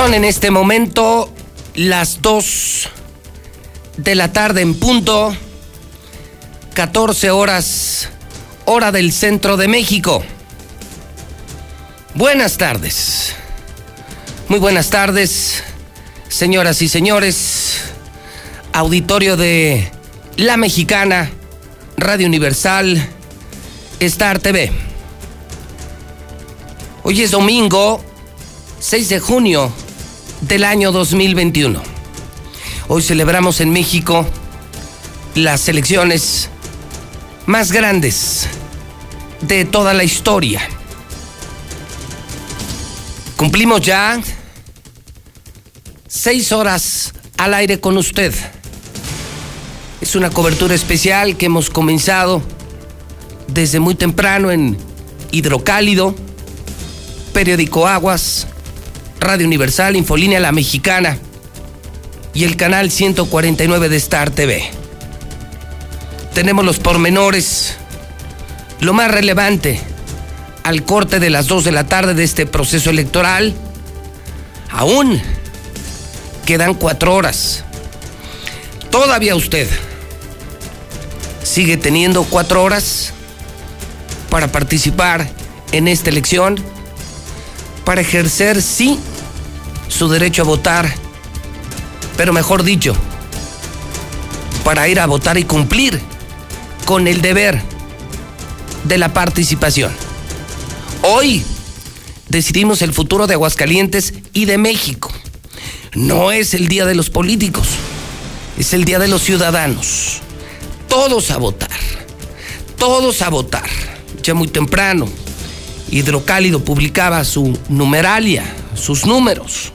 Son en este momento las 2 de la tarde en punto, 14 horas, hora del centro de México. Buenas tardes. Muy buenas tardes, señoras y señores. Auditorio de La Mexicana, Radio Universal, Star TV. Hoy es domingo 6 de junio del año 2021. Hoy celebramos en México las elecciones más grandes de toda la historia. Cumplimos ya seis horas al aire con usted. Es una cobertura especial que hemos comenzado desde muy temprano en Hidrocálido, Periódico Aguas, Radio Universal, Infolínea La Mexicana y el canal 149 de Star TV. Tenemos los pormenores, lo más relevante, al corte de las 2 de la tarde de este proceso electoral. Aún quedan cuatro horas. Todavía usted sigue teniendo cuatro horas para participar en esta elección, para ejercer, sí, su derecho a votar, pero mejor dicho, para ir a votar y cumplir con el deber de la participación. Hoy decidimos el futuro de Aguascalientes y de México. No es el día de los políticos, es el día de los ciudadanos. Todos a votar, todos a votar. Ya muy temprano, Hidrocálido publicaba su numeralia, sus números.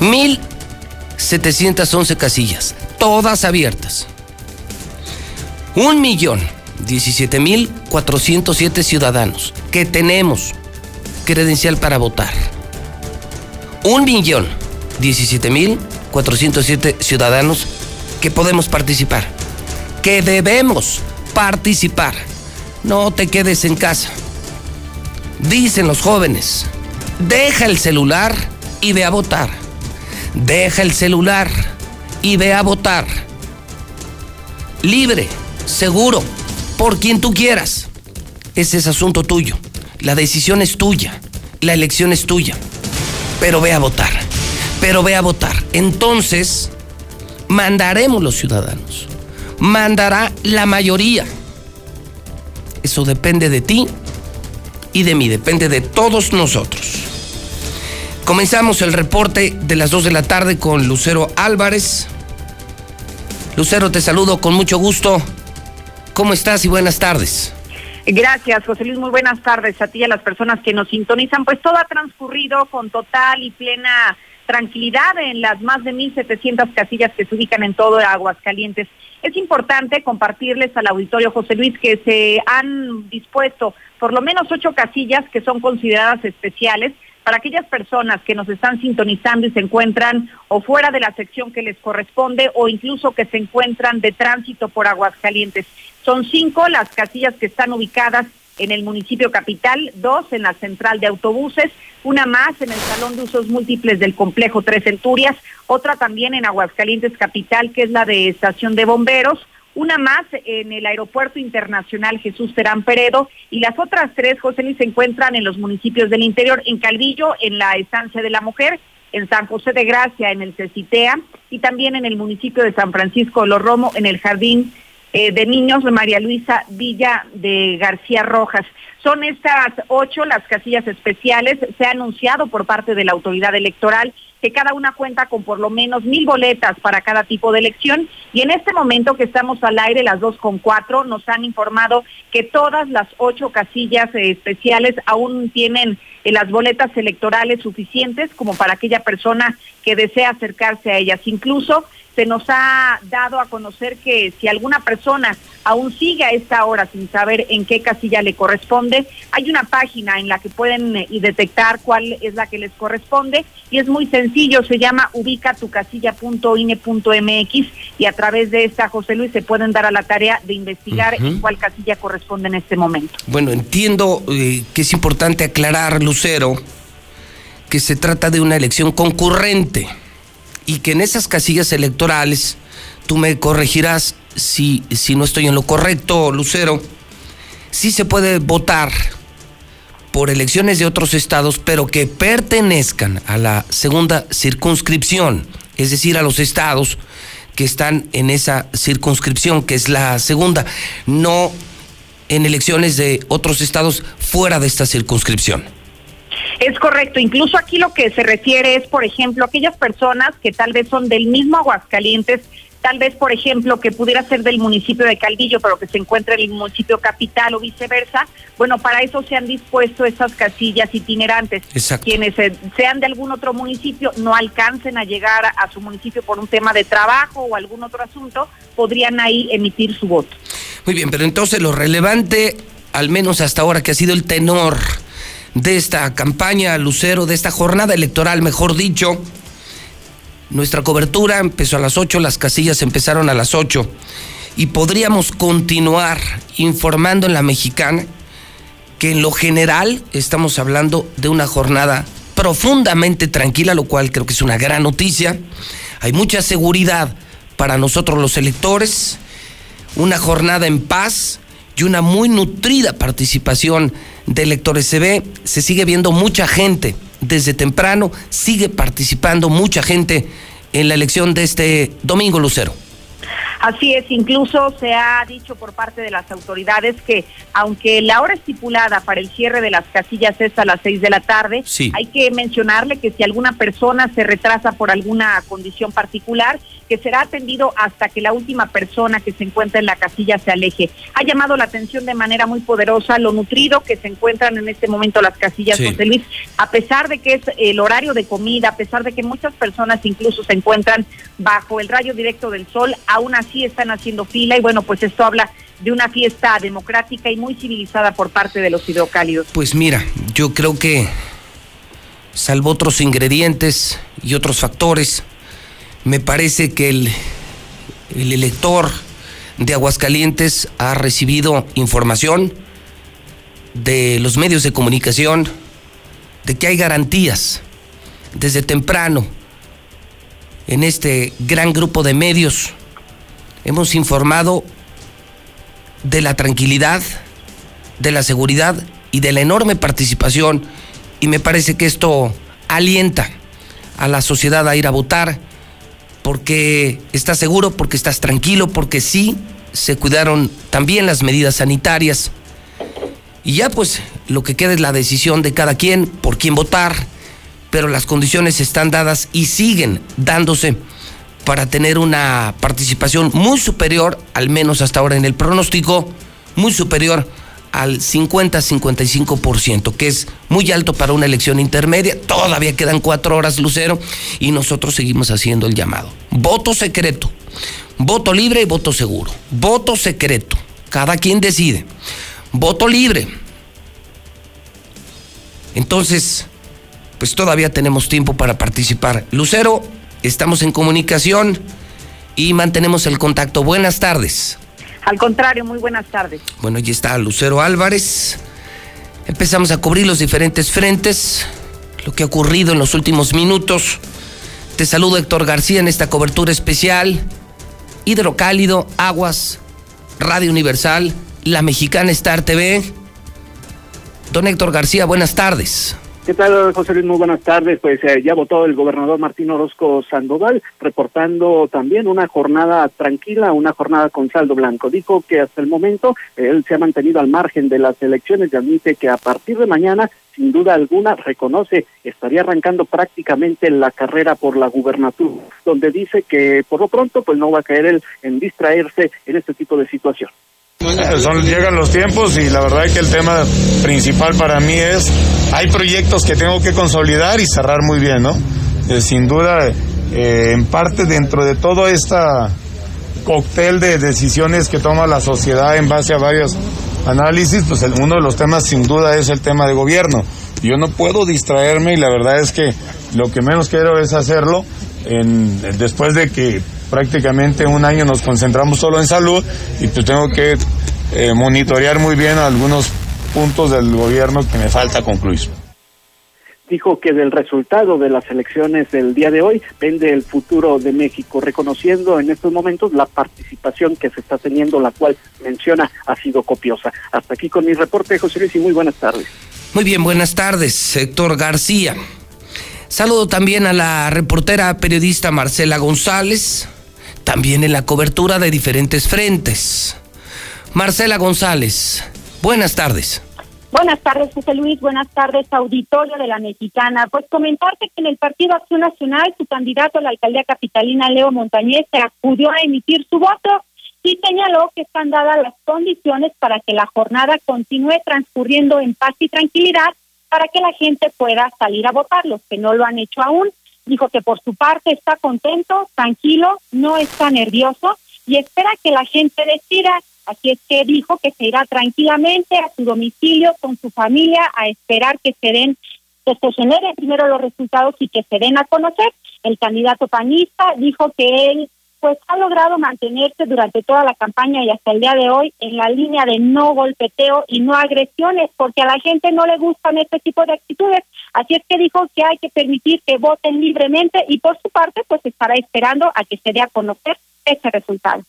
1.711 casillas, todas abiertas. Un millón 17.407 ciudadanos que tenemos credencial para votar. Un millón 17.407 ciudadanos que podemos participar, que debemos participar. No te quedes en casa. Dicen los jóvenes, deja el celular y ve a votar. Deja el celular y ve a votar. Libre, seguro, por quien tú quieras. Ese es asunto tuyo. La decisión es tuya. La elección es tuya. Pero ve a votar. Pero ve a votar. Entonces, mandaremos los ciudadanos. Mandará la mayoría. Eso depende de ti y de mí. Depende de todos nosotros. Comenzamos el reporte de las 2 de la tarde con Lucero Álvarez. Lucero, te saludo con mucho gusto. ¿Cómo estás y buenas tardes? Gracias, José Luis. Muy buenas tardes a ti y a las personas que nos sintonizan. Pues todo ha transcurrido con total y plena tranquilidad en las más de 1.700 casillas que se ubican en todo Aguascalientes. Es importante compartirles al auditorio, José Luis, que se han dispuesto por lo menos ocho casillas que son consideradas especiales para aquellas personas que nos están sintonizando y se encuentran o fuera de la sección que les corresponde o incluso que se encuentran de tránsito por Aguascalientes. Son cinco las casillas que están ubicadas en el municipio capital, dos en la central de autobuses, una más en el salón de usos múltiples del complejo Tres Centurias, otra también en Aguascalientes capital, que es la de estación de bomberos, una más en el Aeropuerto Internacional Jesús Terán Peredo y las otras tres, José Luis, se encuentran en los municipios del interior, en Calvillo, en la Estancia de la Mujer, en San José de Gracia, en el Cecitea y también en el municipio de San Francisco de los Romo, en el Jardín eh, de Niños de María Luisa Villa de García Rojas. Son estas ocho las casillas especiales. Se ha anunciado por parte de la autoridad electoral que cada una cuenta con por lo menos mil boletas para cada tipo de elección. Y en este momento que estamos al aire, las dos con cuatro, nos han informado que todas las ocho casillas eh, especiales aún tienen eh, las boletas electorales suficientes como para aquella persona que desea acercarse a ellas. Incluso se nos ha dado a conocer que si alguna persona aún sigue a esta hora sin saber en qué casilla le corresponde, hay una página en la que pueden eh, detectar cuál es la que les corresponde y es muy sencillo, se llama ubicatucasilla.ine.mx y a través de esta, José Luis, se pueden dar a la tarea de investigar en cuál casilla corresponde en este momento. Bueno, entiendo eh, que es importante aclarar, Lucero, que se trata de una elección concurrente y que en esas casillas electorales, tú me corregirás si, si no estoy en lo correcto, Lucero, sí se puede votar por elecciones de otros estados, pero que pertenezcan a la segunda circunscripción, es decir, a los estados que están en esa circunscripción, que es la segunda, no en elecciones de otros estados fuera de esta circunscripción. Es correcto, incluso aquí lo que se refiere es, por ejemplo, aquellas personas que tal vez son del mismo Aguascalientes, tal vez, por ejemplo, que pudiera ser del municipio de Caldillo, pero que se encuentre en el municipio capital o viceversa, bueno, para eso se han dispuesto esas casillas itinerantes. Exacto. Quienes eh, sean de algún otro municipio, no alcancen a llegar a su municipio por un tema de trabajo o algún otro asunto, podrían ahí emitir su voto. Muy bien, pero entonces lo relevante, al menos hasta ahora, que ha sido el tenor de esta campaña, Lucero, de esta jornada electoral, mejor dicho. Nuestra cobertura empezó a las 8, las casillas empezaron a las 8 y podríamos continuar informando en la mexicana que en lo general estamos hablando de una jornada profundamente tranquila, lo cual creo que es una gran noticia. Hay mucha seguridad para nosotros los electores, una jornada en paz y una muy nutrida participación de electores. Se ve, se sigue viendo mucha gente desde temprano, sigue participando mucha gente en la elección de este domingo, Lucero. Así es, incluso se ha dicho por parte de las autoridades que aunque la hora estipulada para el cierre de las casillas es a las seis de la tarde, hay que mencionarle que si alguna persona se retrasa por alguna condición particular, que será atendido hasta que la última persona que se encuentra en la casilla se aleje. Ha llamado la atención de manera muy poderosa lo nutrido que se encuentran en este momento las casillas, José Luis, a pesar de que es el horario de comida, a pesar de que muchas personas incluso se encuentran bajo el rayo directo del sol, aún así están haciendo fila y bueno, pues esto habla de una fiesta democrática y muy civilizada por parte de los hidrocálidos. Pues mira, yo creo que salvo otros ingredientes y otros factores, me parece que el, el elector de Aguascalientes ha recibido información de los medios de comunicación de que hay garantías desde temprano en este gran grupo de medios. Hemos informado de la tranquilidad, de la seguridad y de la enorme participación y me parece que esto alienta a la sociedad a ir a votar porque estás seguro, porque estás tranquilo, porque sí se cuidaron también las medidas sanitarias. Y ya pues lo que queda es la decisión de cada quien por quién votar, pero las condiciones están dadas y siguen dándose para tener una participación muy superior, al menos hasta ahora en el pronóstico, muy superior al 50-55%, que es muy alto para una elección intermedia. Todavía quedan cuatro horas, Lucero, y nosotros seguimos haciendo el llamado. Voto secreto, voto libre y voto seguro. Voto secreto, cada quien decide. Voto libre. Entonces, pues todavía tenemos tiempo para participar. Lucero, estamos en comunicación y mantenemos el contacto. Buenas tardes. Al contrario, muy buenas tardes. Bueno, allí está Lucero Álvarez. Empezamos a cubrir los diferentes frentes, lo que ha ocurrido en los últimos minutos. Te saludo Héctor García en esta cobertura especial. Hidrocálido, Aguas, Radio Universal, La Mexicana Star TV. Don Héctor García, buenas tardes. ¿Qué tal, José Luis? Muy buenas tardes. Pues eh, ya votó el gobernador Martín Orozco Sandoval, reportando también una jornada tranquila, una jornada con saldo blanco. Dijo que hasta el momento él se ha mantenido al margen de las elecciones y admite que a partir de mañana, sin duda alguna, reconoce, estaría arrancando prácticamente la carrera por la gubernatura, donde dice que por lo pronto pues no va a caer él en distraerse en este tipo de situación. Son, llegan los tiempos y la verdad es que el tema principal para mí es, hay proyectos que tengo que consolidar y cerrar muy bien, ¿no? Eh, sin duda, eh, en parte dentro de todo esta cóctel de decisiones que toma la sociedad en base a varios análisis, pues uno de los temas sin duda es el tema de gobierno. Yo no puedo distraerme y la verdad es que lo que menos quiero es hacerlo después de que prácticamente un año nos concentramos solo en salud y pues tengo que eh, monitorear muy bien algunos puntos del gobierno que me falta concluir dijo que del resultado de las elecciones del día de hoy vende el futuro de México, reconociendo en estos momentos la participación que se está teniendo, la cual menciona ha sido copiosa. Hasta aquí con mi reporte, José Luis, y muy buenas tardes. Muy bien, buenas tardes, Héctor García. Saludo también a la reportera periodista Marcela González, también en la cobertura de diferentes frentes. Marcela González, buenas tardes. Buenas tardes, José Luis. Buenas tardes, auditorio de la Mexicana. Pues comentarte que en el Partido Acción Nacional, su candidato a la alcaldía capitalina, Leo Montañez, se acudió a emitir su voto y señaló que están dadas las condiciones para que la jornada continúe transcurriendo en paz y tranquilidad para que la gente pueda salir a votar, los que no lo han hecho aún. Dijo que por su parte está contento, tranquilo, no está nervioso y espera que la gente decida Así es que dijo que se irá tranquilamente a su domicilio con su familia a esperar que se den, que se generen primero los resultados y que se den a conocer. El candidato panista dijo que él pues ha logrado mantenerse durante toda la campaña y hasta el día de hoy en la línea de no golpeteo y no agresiones, porque a la gente no le gustan este tipo de actitudes. Así es que dijo que hay que permitir que voten libremente y por su parte pues estará esperando a que se dé a conocer ese resultado.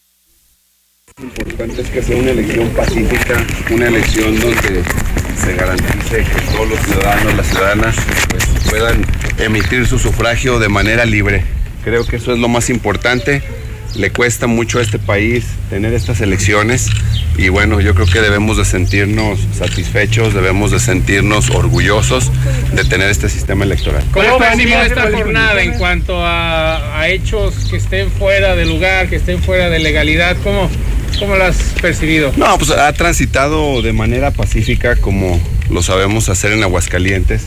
Lo importante es que sea una elección pacífica, una elección donde se garantice que todos los ciudadanos, las ciudadanas, pues, puedan emitir su sufragio de manera libre. Creo que eso es lo más importante. Le cuesta mucho a este país tener estas elecciones y bueno, yo creo que debemos de sentirnos satisfechos, debemos de sentirnos orgullosos de tener este sistema electoral. ¿Cómo percibe esta jornada en cuanto a, a, hechos que estén fuera de lugar, que estén fuera de legalidad? ¿Cómo, ¿Cómo lo has percibido? No, pues ha transitado de manera pacífica como lo sabemos hacer en Aguascalientes.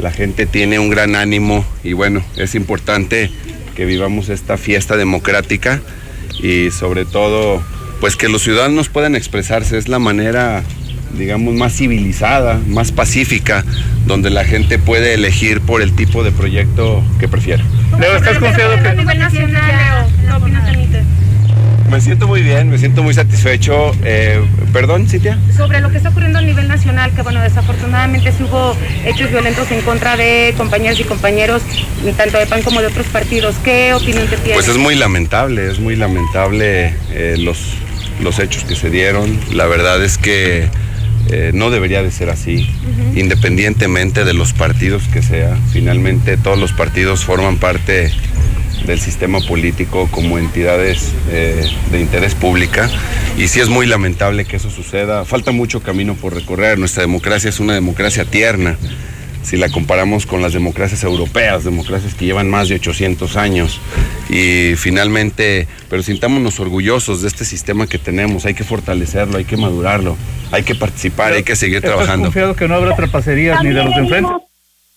La gente tiene un gran ánimo y bueno, es importante que vivamos esta fiesta democrática y sobre todo pues que los ciudadanos puedan expresarse. Es la manera digamos, más civilizada, más pacífica, donde la gente puede elegir por el tipo de proyecto que prefiere. Leo, ¿estás confiado que... me siento muy bien, me siento muy satisfecho. Eh, Perdón, Cintia. Sobre lo que está ocurriendo a nivel nacional, que bueno, desafortunadamente sí hubo hechos violentos en contra de compañeras y compañeros, tanto de PAN como de otros partidos. ¿Qué opinión te tienes? Pues es muy lamentable, es muy lamentable eh, los, los hechos que se dieron. La verdad es que eh, no debería de ser así, independientemente de los partidos que sea. Finalmente todos los partidos forman parte del sistema político como entidades eh, de interés pública y sí es muy lamentable que eso suceda. Falta mucho camino por recorrer. Nuestra democracia es una democracia tierna si la comparamos con las democracias europeas, democracias que llevan más de 800 años. Y finalmente, pero sintámonos orgullosos de este sistema que tenemos, hay que fortalecerlo, hay que madurarlo, hay que participar, hay que seguir trabajando. confiado que no habrá trapacerías ni de los de enfrente?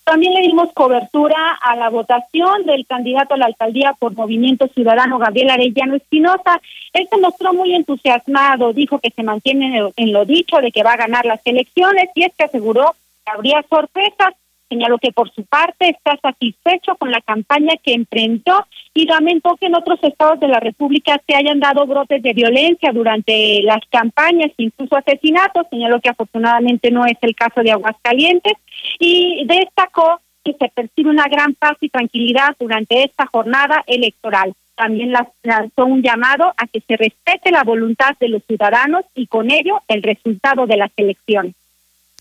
También le dimos cobertura a la votación del candidato a la alcaldía por Movimiento Ciudadano, Gabriel Arellano Espinosa. Él se mostró muy entusiasmado, dijo que se mantiene en lo dicho de que va a ganar las elecciones y es que aseguró que habría sorpresas Señaló que por su parte está satisfecho con la campaña que enfrentó y lamentó que en otros estados de la República se hayan dado brotes de violencia durante las campañas, incluso asesinatos. Señaló que afortunadamente no es el caso de Aguascalientes y destacó que se percibe una gran paz y tranquilidad durante esta jornada electoral. También lanzó un llamado a que se respete la voluntad de los ciudadanos y con ello el resultado de las elecciones.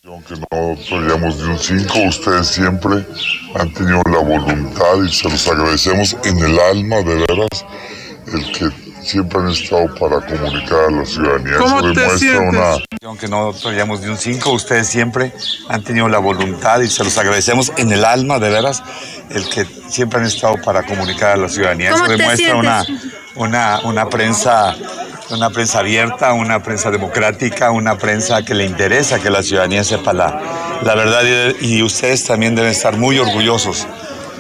Aunque no soyamos de un 5, ustedes siempre han tenido la voluntad y se los agradecemos en el alma, de veras, el que siempre han estado para comunicar a la ciudadanía. ¿Cómo Eso demuestra una. Aunque no soyamos de un 5, ustedes siempre han tenido la voluntad y se los agradecemos en el alma, de veras, el que siempre han estado para comunicar a la ciudadanía. Eso demuestra una, una, una prensa una prensa abierta, una prensa democrática, una prensa que le interesa que la ciudadanía sepa la, la verdad y, ustedes también deben estar muy orgullosos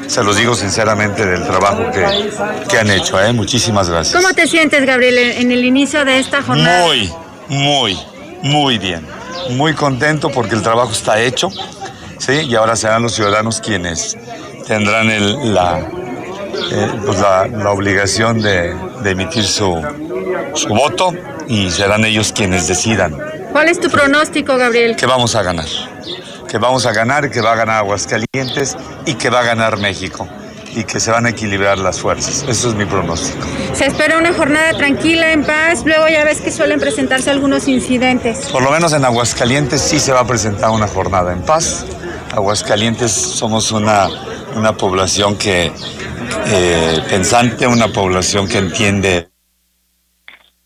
se los digo sinceramente del trabajo que, que han hecho. ¿eh? Muchísimas gracias. ¿Cómo te sientes, Gabriel, en el inicio de esta jornada? Muy, muy, muy bien. Muy contento porque el trabajo está hecho. ¿sí? Y ahora serán los ciudadanos quienes tendrán el, la, eh, pues la, la, obligación de, de emitir su, su voto y serán ellos quienes decidan. ¿Cuál es tu pronóstico, Gabriel? Que vamos a ganar. Que vamos a ganar, que va a ganar Aguascalientes y que va a ganar México y que se van a equilibrar las fuerzas. Eso es mi pronóstico. Se espera una jornada tranquila, en paz. Luego ya ves que suelen presentarse algunos incidentes. Por lo menos en Aguascalientes sí se va a presentar una jornada en paz. Aguascalientes somos una, una población que eh, pensante, una población que entiende.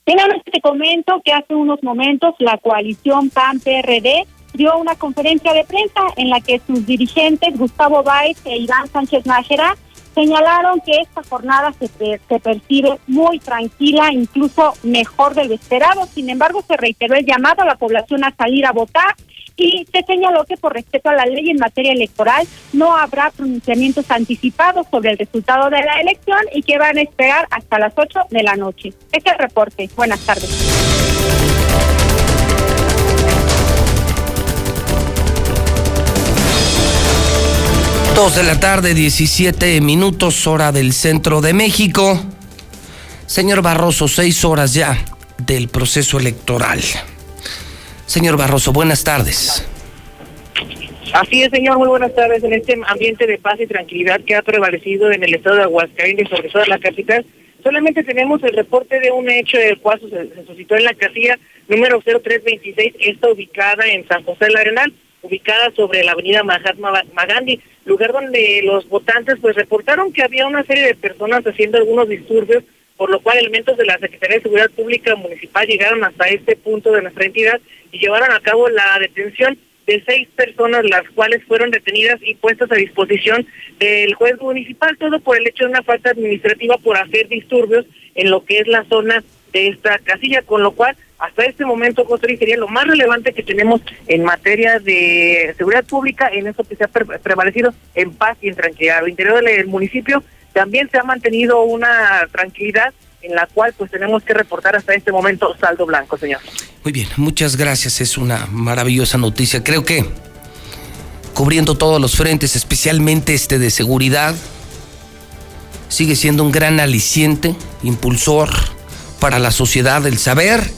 Finalmente te comento que hace unos momentos la coalición PAN-PRD dio una conferencia de prensa en la que sus dirigentes Gustavo Báez e Iván Sánchez Nájera señalaron que esta jornada se, percibe muy tranquila, incluso mejor de lo esperado. Sin embargo, se reiteró el llamado a la población a salir a votar y se señaló que por respeto a la ley en materia electoral no habrá pronunciamientos anticipados sobre el resultado de la elección y que van a esperar hasta las 8 de la noche. Este es el reporte. Buenas tardes. Dos de la tarde, 17 minutos, hora del centro de México. Señor Barroso, seis horas ya del proceso electoral. Señor Barroso, buenas tardes. Así es, señor, muy buenas tardes. En este ambiente de paz y tranquilidad que ha prevalecido en el estado de Aguascalientes, sobre todo la capital, solamente tenemos el reporte de un hecho del cual se, suscitó en la casilla número 0326, esta ubicada en San José del Arenal, ubicada sobre la avenida Mahatma Gandhi, lugar donde los votantes pues reportaron que había una serie de personas haciendo algunos disturbios, por lo cual elementos de la Secretaría de Seguridad Pública Municipal llegaron hasta este punto de nuestra entidad y llevaron a cabo la detención de seis personas, las cuales fueron detenidas y puestas a disposición del juez municipal, todo por el hecho de una falta administrativa por hacer disturbios en lo que es la zona de esta casilla, con lo cual hasta este momento, José, sería lo más relevante que tenemos en materia de seguridad pública, en eso que se ha pre prevalecido en paz y en tranquilidad. Al interior del municipio también se ha mantenido una tranquilidad en la cual pues tenemos que reportar hasta este momento saldo blanco, señor. Muy bien, muchas gracias, es una maravillosa noticia. Creo que cubriendo todos los frentes, especialmente este de seguridad, sigue siendo un gran aliciente, impulsor para la sociedad el saber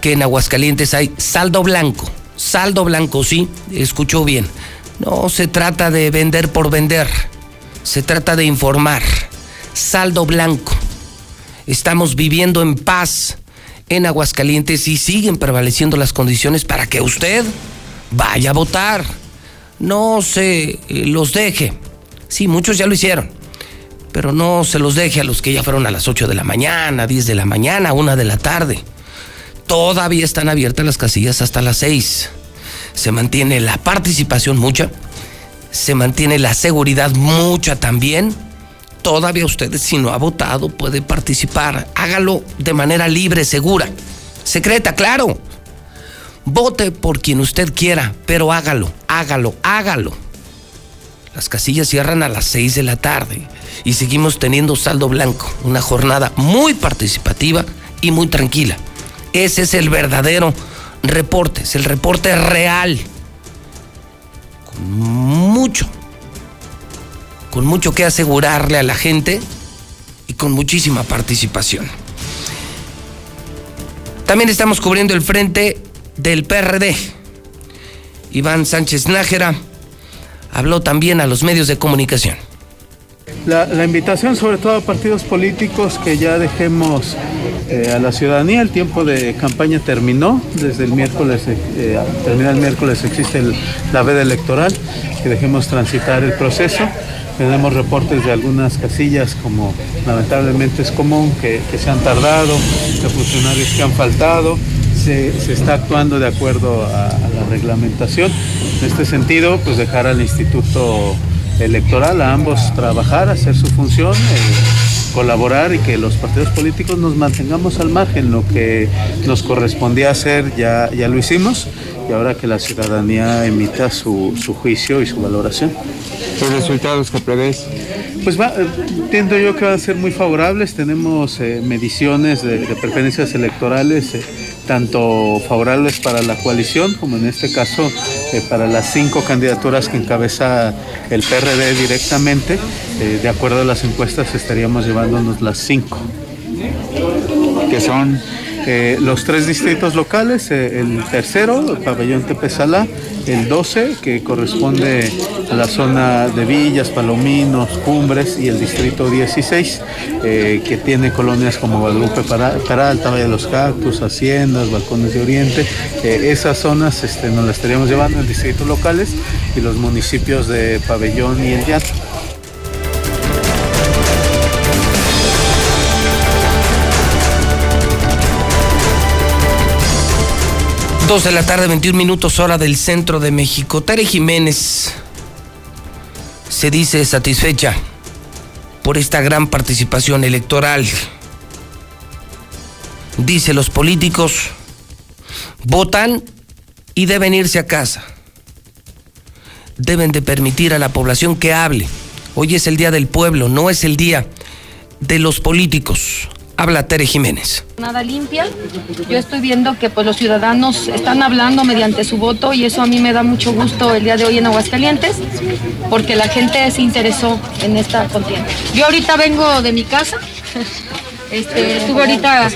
que en Aguascalientes hay saldo blanco. Saldo blanco, sí, escuchó bien. No se trata de vender por vender, se trata de informar. Saldo blanco. Estamos viviendo en paz en Aguascalientes y siguen prevaleciendo las condiciones para que usted vaya a votar. No se los deje. Sí, muchos ya lo hicieron. Pero no se los deje a los que ya fueron a las 8 de la mañana, 10 de la mañana, 1 de la tarde. Todavía están abiertas las casillas hasta las 6. Se mantiene la participación mucha. Se mantiene la seguridad mucha también. Todavía usted, si no ha votado, puede participar. Hágalo de manera libre, segura. Secreta, claro. Vote por quien usted quiera, pero hágalo, hágalo, hágalo. Las casillas cierran a las 6 de la tarde y seguimos teniendo saldo blanco. Una jornada muy participativa y muy tranquila. Ese es el verdadero reporte, es el reporte real. Con mucho, con mucho que asegurarle a la gente y con muchísima participación. También estamos cubriendo el frente del PRD. Iván Sánchez Nájera habló también a los medios de comunicación. La, invitación sobre todo a partidos políticos que ya dejemos eh, a la ciudadanía, el tiempo de campaña terminó, desde el miércoles, eh, termina el miércoles existe la veda electoral, que dejemos transitar el proceso. Tenemos reportes de algunas casillas como lamentablemente es común que, se han tardado, de funcionarios que han faltado, se, está actuando de acuerdo a, la reglamentación. En este sentido, pues dejar al Instituto Electoral a ambos trabajar, hacer su función. Eh, colaborar y que los partidos políticos nos mantengamos al margen. Lo que nos correspondía hacer ya, ya lo hicimos y ahora que la ciudadanía emita su, su juicio y su valoración. ¿Los resultados que prevés? Pues va, entiendo yo que van a ser muy favorables. Tenemos eh, mediciones de, de, preferencias electorales, eh, tanto favorables para la coalición como en este caso eh, para las cinco candidaturas que encabeza el PRD directamente. Eh, de acuerdo a las encuestas estaríamos llevándonos las cinco. ¿Qué son? Eh, los tres distritos locales, eh, el tercero, el pabellón Tepezalá, el 12, que corresponde a la zona de Villas, Palominos, Cumbres, y el distrito 16, eh, que tiene colonias como Guadalupe Peralta, Valle de los Cactus, Haciendas, Balcones de Oriente. esas zonas este, nos las estaríamos llevando en distritos locales y los municipios de Pabellón y El Llano. Dos de la tarde, 21 minutos hora del centro de México. Tere Jiménez se dice satisfecha por esta gran participación electoral. Dice los políticos votan y deben irse a casa. Deben de permitir a la población que hable. Hoy es el día del pueblo, no es el día de los políticos. Habla Tere Jiménez. Nada limpia. Yo estoy viendo que pues los ciudadanos están hablando mediante su voto y eso a mí me da mucho gusto el día de hoy en Aguascalientes porque la gente se interesó en esta contienda. Yo ahorita vengo de mi casa. Este, estuve ahorita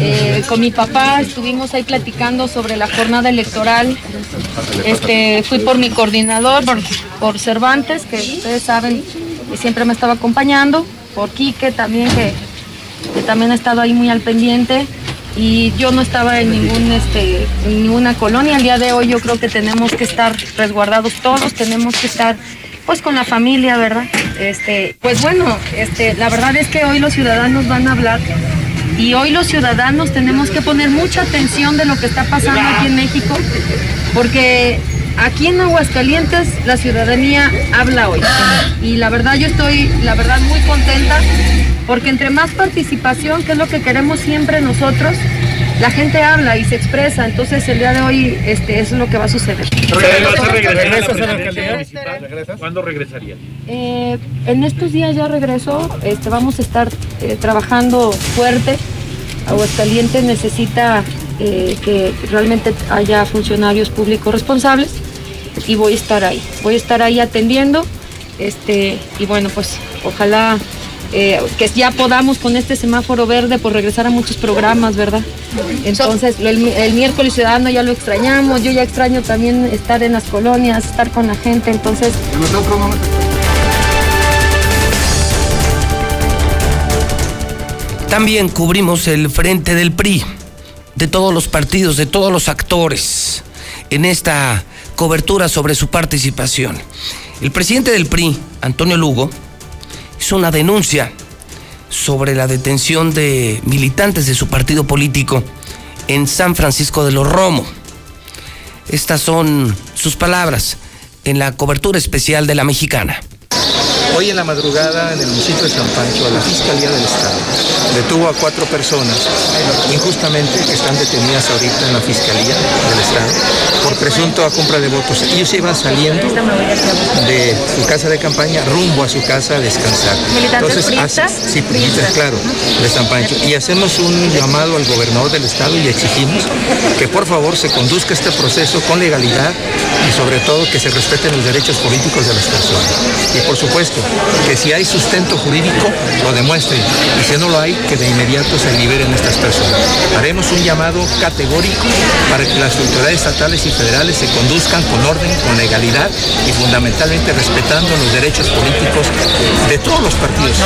eh, con mi papá, estuvimos ahí platicando sobre la jornada electoral. Este, fui por mi coordinador, por, por Cervantes, que ustedes saben que siempre me estaba acompañando, por Quique también, que que también ha estado ahí muy al pendiente y yo no estaba en ningún este ninguna colonia. El día de hoy yo creo que tenemos que estar resguardados todos tenemos que estar pues con la familia verdad este pues bueno este la verdad es que hoy los ciudadanos van a hablar y hoy los ciudadanos tenemos que poner mucha atención de lo que está pasando aquí en México porque aquí en Aguascalientes la ciudadanía habla hoy. Y la verdad yo estoy la verdad muy contenta porque entre más participación, que es lo que queremos siempre nosotros, la gente habla y se expresa, entonces el día de hoy este, eso es lo que va a suceder. ¿Cuándo regresaría? Eh, en estos días ya regreso, este, vamos a estar eh, trabajando fuerte. Aguascalientes necesita eh, que realmente haya funcionarios públicos responsables y voy a estar ahí, voy a estar ahí atendiendo, este, y bueno, pues ojalá eh, que ya podamos con este semáforo verde pues regresar a muchos programas, ¿verdad? Entonces el, el, miércoles ciudadano ya lo extrañamos, yo ya extraño también estar en las colonias, estar con la gente, entonces... También cubrimos el frente del PRI, de todos los partidos, de todos los actores, en esta cobertura sobre su participación. El presidente del PRI, Antonio Lugo, hizo una denuncia sobre la detención de militantes de su partido político en San Francisco de los Romo. Estas son sus palabras en la cobertura especial de la mexicana. Hoy en la madrugada en el municipio de San Pancho, la Fiscalía del Estado detuvo a cuatro personas injustamente que están detenidas ahorita en la Fiscalía del Estado por presunto a compra de votos. Ellos iban saliendo de su casa de campaña rumbo a su casa a descansar. ¿Militantes Entonces, sí, priistas, claro, de San Pancho. Y hacemos un llamado al gobernador del Estado y exigimos que por favor se conduzca este proceso con legalidad y sobre todo que se respeten los derechos políticos de las personas. Y por supuesto, que si hay sustento jurídico, lo demuestren. Y si no lo hay, que de inmediato se liberen estas personas. Haremos un llamado categórico para que las autoridades estatales y federales se conduzcan con orden, con legalidad y fundamentalmente respetando los derechos políticos de todos los partidos.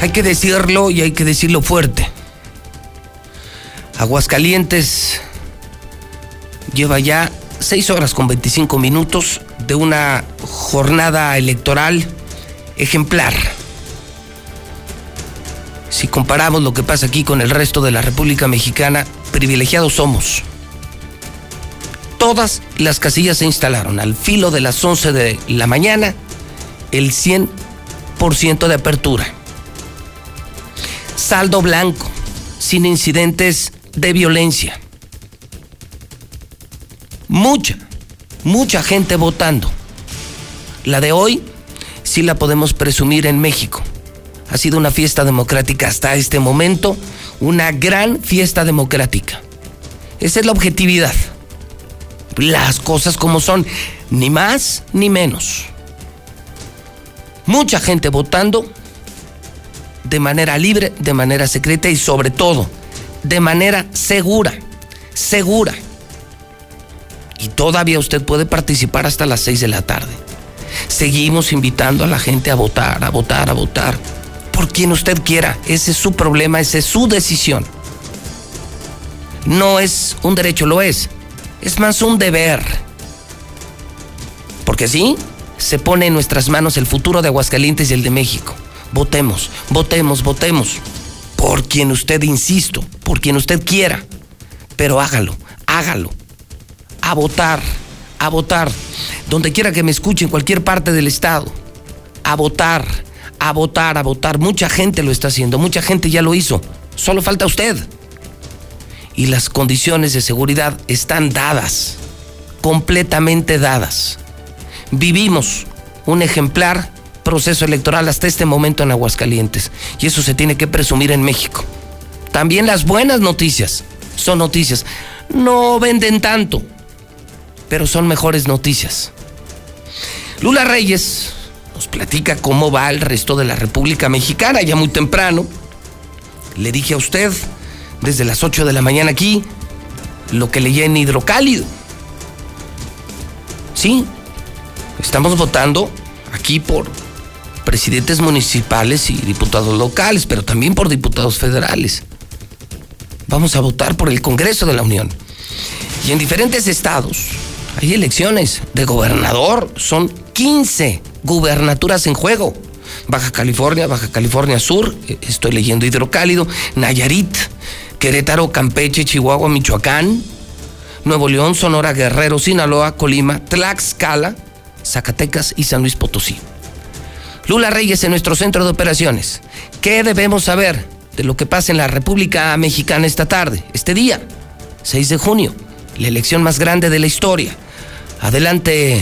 Hay que decirlo y hay que decirlo fuerte. Aguascalientes lleva ya 6 horas con 25 minutos de una jornada electoral ejemplar. Si comparamos lo que pasa aquí con el resto de la República Mexicana, privilegiados somos. Todas las casillas se instalaron al filo de las 11 de la mañana. El 100% 100% de apertura. Saldo blanco, sin incidentes de violencia. Mucha, mucha gente votando. La de hoy sí la podemos presumir en México. Ha sido una fiesta democrática hasta este momento, una gran fiesta democrática. Esa es la objetividad. Las cosas como son, ni más ni menos. Mucha gente votando de manera libre, de manera secreta y sobre todo de manera segura, segura. Y todavía usted puede participar hasta las 6 de la tarde. Seguimos invitando a la gente a votar, a votar, a votar. Por quien usted quiera. Ese es su problema, esa es su decisión. No es un derecho, lo es. Es más un deber. Porque sí, se pone en nuestras manos el futuro de Aguascalientes y el de México. Votemos, votemos, votemos. Por quien usted, insisto, por quien usted quiera. Pero hágalo, hágalo. A votar, a votar. Donde quiera que me escuche, en cualquier parte del estado. A votar, a votar, a votar. Mucha gente lo está haciendo, mucha gente ya lo hizo. Solo falta usted. Y las condiciones de seguridad están dadas, completamente dadas. Vivimos un ejemplar proceso electoral hasta este momento en Aguascalientes. Y eso se tiene que presumir en México. También las buenas noticias son noticias. No venden tanto, pero son mejores noticias. Lula Reyes nos platica cómo va el resto de la República Mexicana, ya muy temprano. Le dije a usted, desde las 8 de la mañana aquí, lo que leí en Hidrocálido. Sí, estamos votando aquí por presidentes municipales y diputados locales, pero también por diputados federales. Vamos a votar por el Congreso de la Unión. Y en diferentes estados hay elecciones de gobernador. Son 15 gubernaturas en juego. Baja California, Baja California Sur, eh, estoy leyendo Hidrocálido, Nayarit, Querétaro, Campeche, Chihuahua, Michoacán, Nuevo León, Sonora, Guerrero, Sinaloa, Colima, Tlaxcala, Zacatecas y San Luis Potosí. Lula Reyes en nuestro centro de operaciones. ¿Qué debemos saber de lo que pasa en la República Mexicana esta tarde, este día, 6 de junio, la elección más grande de la historia? Adelante,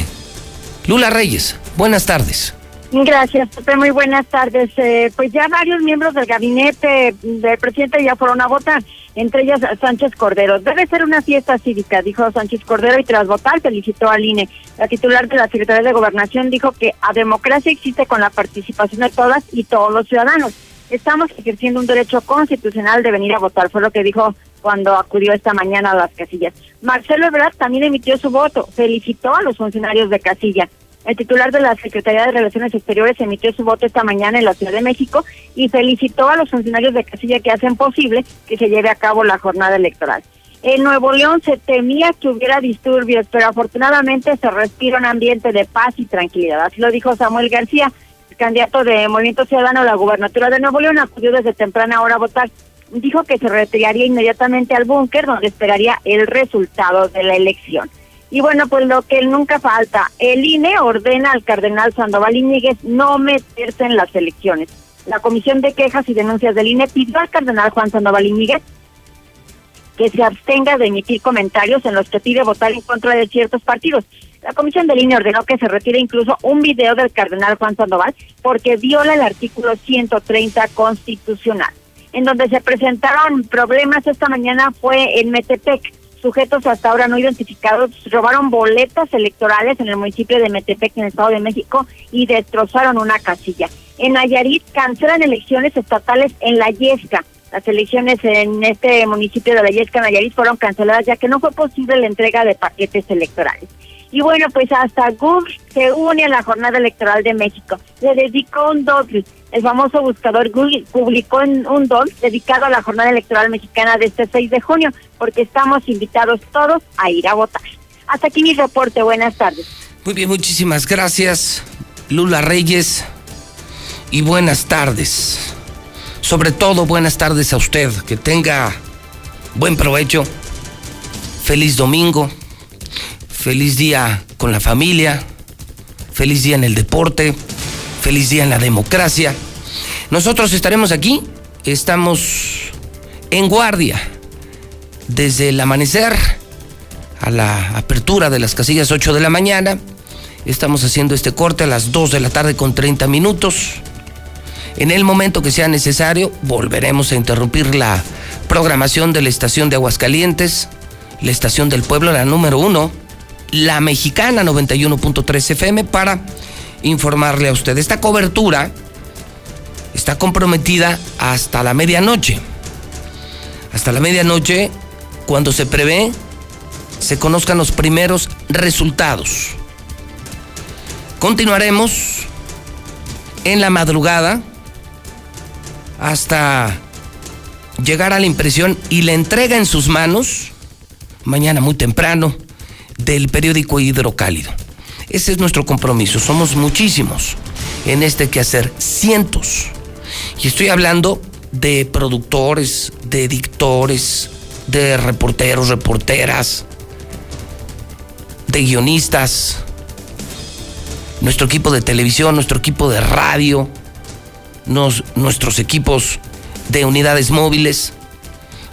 Lula Reyes. Buenas tardes. Gracias, Pepe. Muy buenas tardes. Eh, pues ya varios miembros del gabinete del presidente ya fueron a votar, entre ellas Sánchez Cordero. Debe ser una fiesta cívica, dijo Sánchez Cordero, y tras votar felicitó al INE. La titular de la Secretaría de Gobernación dijo que a democracia existe con la participación de todas y todos los ciudadanos. Estamos ejerciendo un derecho constitucional de venir a votar, fue lo que dijo cuando acudió esta mañana a las casillas. Marcelo Ebrard también emitió su voto, felicitó a los funcionarios de casilla. El titular de la Secretaría de Relaciones Exteriores emitió su voto esta mañana en la Ciudad de México y felicitó a los funcionarios de casilla que hacen posible que se lleve a cabo la jornada electoral. En Nuevo León se temía que hubiera disturbios, pero afortunadamente se respira un ambiente de paz y tranquilidad. Así lo dijo Samuel García, candidato de Movimiento Ciudadano a la gubernatura de Nuevo León, acudió desde temprana hora a votar. Dijo que se retiraría inmediatamente al búnker donde esperaría el resultado de la elección. Y bueno, pues lo que nunca falta, el INE ordena al cardenal Sandoval Iñiguez no meterse en las elecciones. La Comisión de Quejas y Denuncias del INE pidió al cardenal Juan Sandoval Iñiguez que se abstenga de emitir comentarios en los que pide votar en contra de ciertos partidos. La Comisión del INE ordenó que se retire incluso un video del cardenal Juan Sandoval porque viola el artículo 130 constitucional. En donde se presentaron problemas esta mañana fue en Metepec sujetos hasta ahora no identificados robaron boletas electorales en el municipio de Metepec, en el Estado de México, y destrozaron una casilla. En Nayarit cancelan elecciones estatales en La Yesca. Las elecciones en este municipio de La Yesca, Nayarit, fueron canceladas ya que no fue posible la entrega de paquetes electorales. Y bueno, pues hasta Google se une a la jornada electoral de México. Le dedicó un doble. El famoso buscador Google publicó un don dedicado a la jornada electoral mexicana de este 6 de junio, porque estamos invitados todos a ir a votar. Hasta aquí mi reporte. Buenas tardes. Muy bien, muchísimas gracias, Lula Reyes. Y buenas tardes. Sobre todo, buenas tardes a usted. Que tenga buen provecho. Feliz domingo. Feliz día con la familia. Feliz día en el deporte. Feliz día en la democracia. Nosotros estaremos aquí, estamos en guardia desde el amanecer a la apertura de las casillas 8 de la mañana. Estamos haciendo este corte a las 2 de la tarde con 30 minutos. En el momento que sea necesario, volveremos a interrumpir la programación de la estación de Aguascalientes, la estación del pueblo, la número uno, la mexicana 91.3 FM, para informarle a usted. Esta cobertura está comprometida hasta la medianoche. Hasta la medianoche, cuando se prevé, se conozcan los primeros resultados. Continuaremos en la madrugada hasta llegar a la impresión y la entrega en sus manos, mañana muy temprano, del periódico Hidrocálido. Ese es nuestro compromiso, somos muchísimos en este quehacer, cientos. Y estoy hablando de productores, de editores, de reporteros, reporteras, de guionistas, nuestro equipo de televisión, nuestro equipo de radio, nos, nuestros equipos de unidades móviles,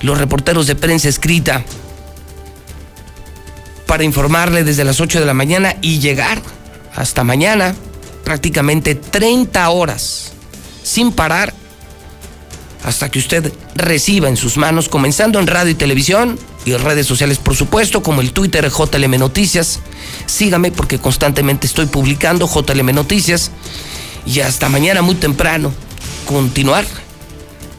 los reporteros de prensa escrita, para informarle desde las 8 de la mañana y llegar hasta mañana, prácticamente 30 horas, sin parar, hasta que usted reciba en sus manos, comenzando en radio y televisión y redes sociales, por supuesto, como el Twitter JLM Noticias. Sígame porque constantemente estoy publicando JLM Noticias. Y hasta mañana muy temprano, continuar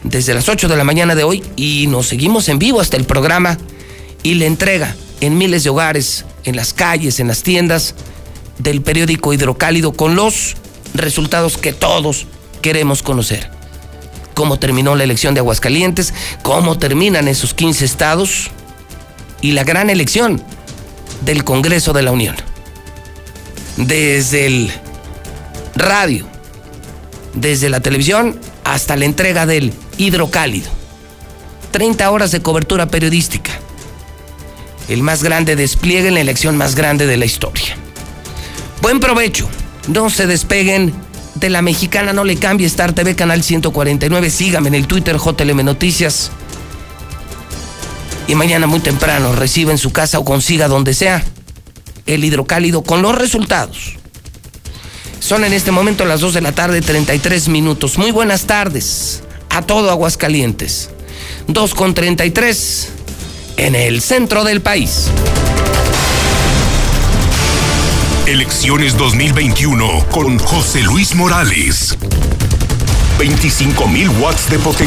desde las 8 de la mañana de hoy y nos seguimos en vivo hasta el programa y la entrega en miles de hogares, en las calles, en las tiendas del periódico Hidrocálido con los resultados que todos queremos conocer. Cómo terminó la elección de Aguascalientes, cómo terminan esos 15 estados y la gran elección del Congreso de la Unión. Desde el radio, desde la televisión hasta la entrega del hidrocálido. 30 horas de cobertura periodística. El más grande despliegue en la elección más grande de la historia. Buen provecho. No se despeguen de la mexicana, no le cambie Star TV Canal 149. Sígame en el Twitter JLM Noticias. Y mañana muy temprano reciba en su casa o consiga donde sea el hidrocálido con los resultados. Son en este momento las 2 de la tarde, 33 minutos. Muy buenas tardes a todo Aguascalientes. 2 con 33 en el centro del país. Elecciones 2021 con José Luis Morales. 25 mil watts de potencia.